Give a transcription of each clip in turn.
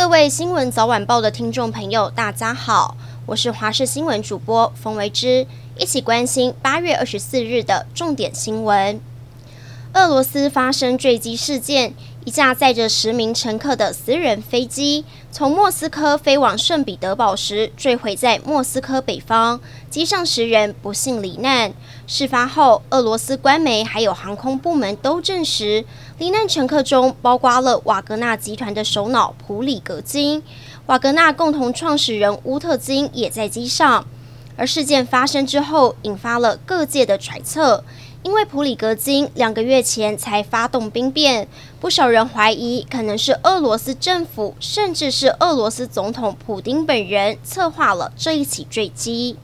各位新闻早晚报的听众朋友，大家好，我是华视新闻主播冯维之，一起关心八月二十四日的重点新闻。俄罗斯发生坠机事件，一架载着十名乘客的私人飞机从莫斯科飞往圣彼得堡时坠毁在莫斯科北方，机上十人不幸罹难。事发后，俄罗斯官媒还有航空部门都证实，罹难乘客中包括了瓦格纳集团的首脑普里格金，瓦格纳共同创始人乌特金也在机上。而事件发生之后，引发了各界的揣测，因为普里格金两个月前才发动兵变，不少人怀疑可能是俄罗斯政府，甚至是俄罗斯总统普丁本人策划了这一起坠机。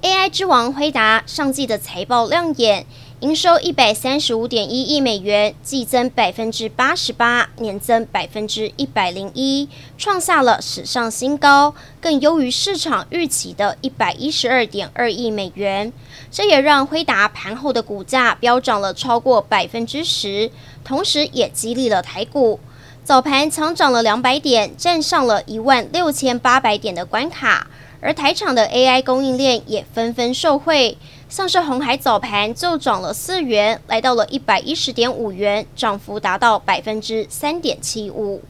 AI 之王辉达上季的财报亮眼，营收一百三十五点一亿美元，季增百分之八十八，年增百分之一百零一，创下了史上新高，更优于市场预期的一百一十二点二亿美元。这也让辉达盘后的股价飙涨了超过百分之十，同时也激励了台股，早盘强涨了两百点，站上了一万六千八百点的关卡。而台厂的 AI 供应链也纷纷受惠，像是红海早盘就涨了四元，来到了一百一十点五元，涨幅达到百分之三点七五。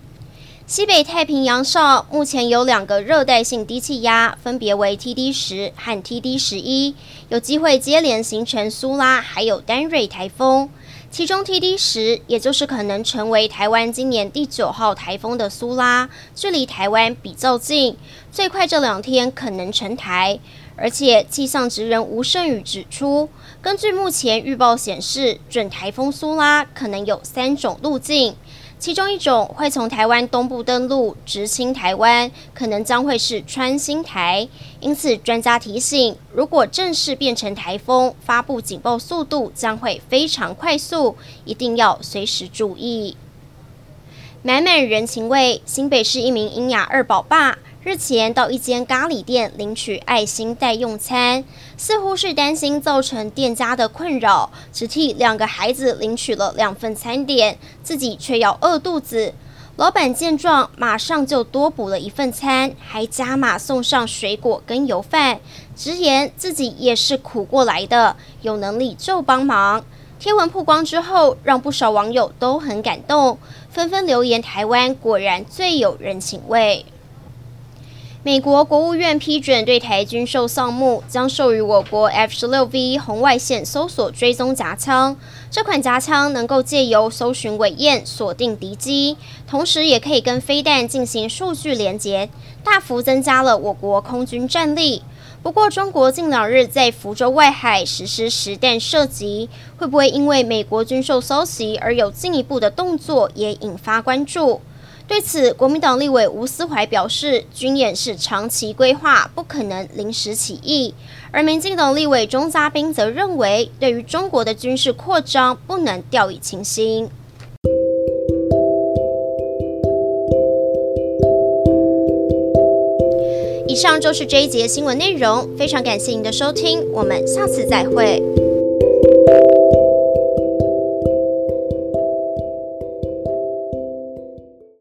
西北太平洋上目前有两个热带性低气压，分别为 TD 十和 TD 十一，有机会接连形成苏拉还有丹瑞台风。其中 TD 十，也就是可能成为台湾今年第九号台风的苏拉，距离台湾比较近，最快这两天可能成台。而且气象职人吴胜宇指出，根据目前预报显示，准台风苏拉可能有三种路径。其中一种会从台湾东部登陆，直侵台湾，可能将会是穿心台。因此，专家提醒，如果正式变成台风，发布警报速度将会非常快速，一定要随时注意。满满人情味，新北市一名英雅二宝爸。日前到一间咖喱店领取爱心袋用餐，似乎是担心造成店家的困扰，只替两个孩子领取了两份餐点，自己却要饿肚子。老板见状，马上就多补了一份餐，还加码送上水果跟油饭，直言自己也是苦过来的，有能力就帮忙。贴文曝光之后，让不少网友都很感动，纷纷留言：台湾果然最有人情味。美国国务院批准对台军售项目，将授予我国 F 十六 V 红外线搜索追踪夹枪。这款夹枪能够借由搜寻尾焰锁定敌机，同时也可以跟飞弹进行数据连接，大幅增加了我国空军战力。不过，中国近两日在福州外海实施实弹射击，会不会因为美国军售搜袭而有进一步的动作，也引发关注。对此，国民党立委吴思怀表示，军演是长期规划，不可能临时起意。而民进党立委钟嘉宾则认为，对于中国的军事扩张，不能掉以轻心。以上就是这一节新闻内容，非常感谢您的收听，我们下次再会。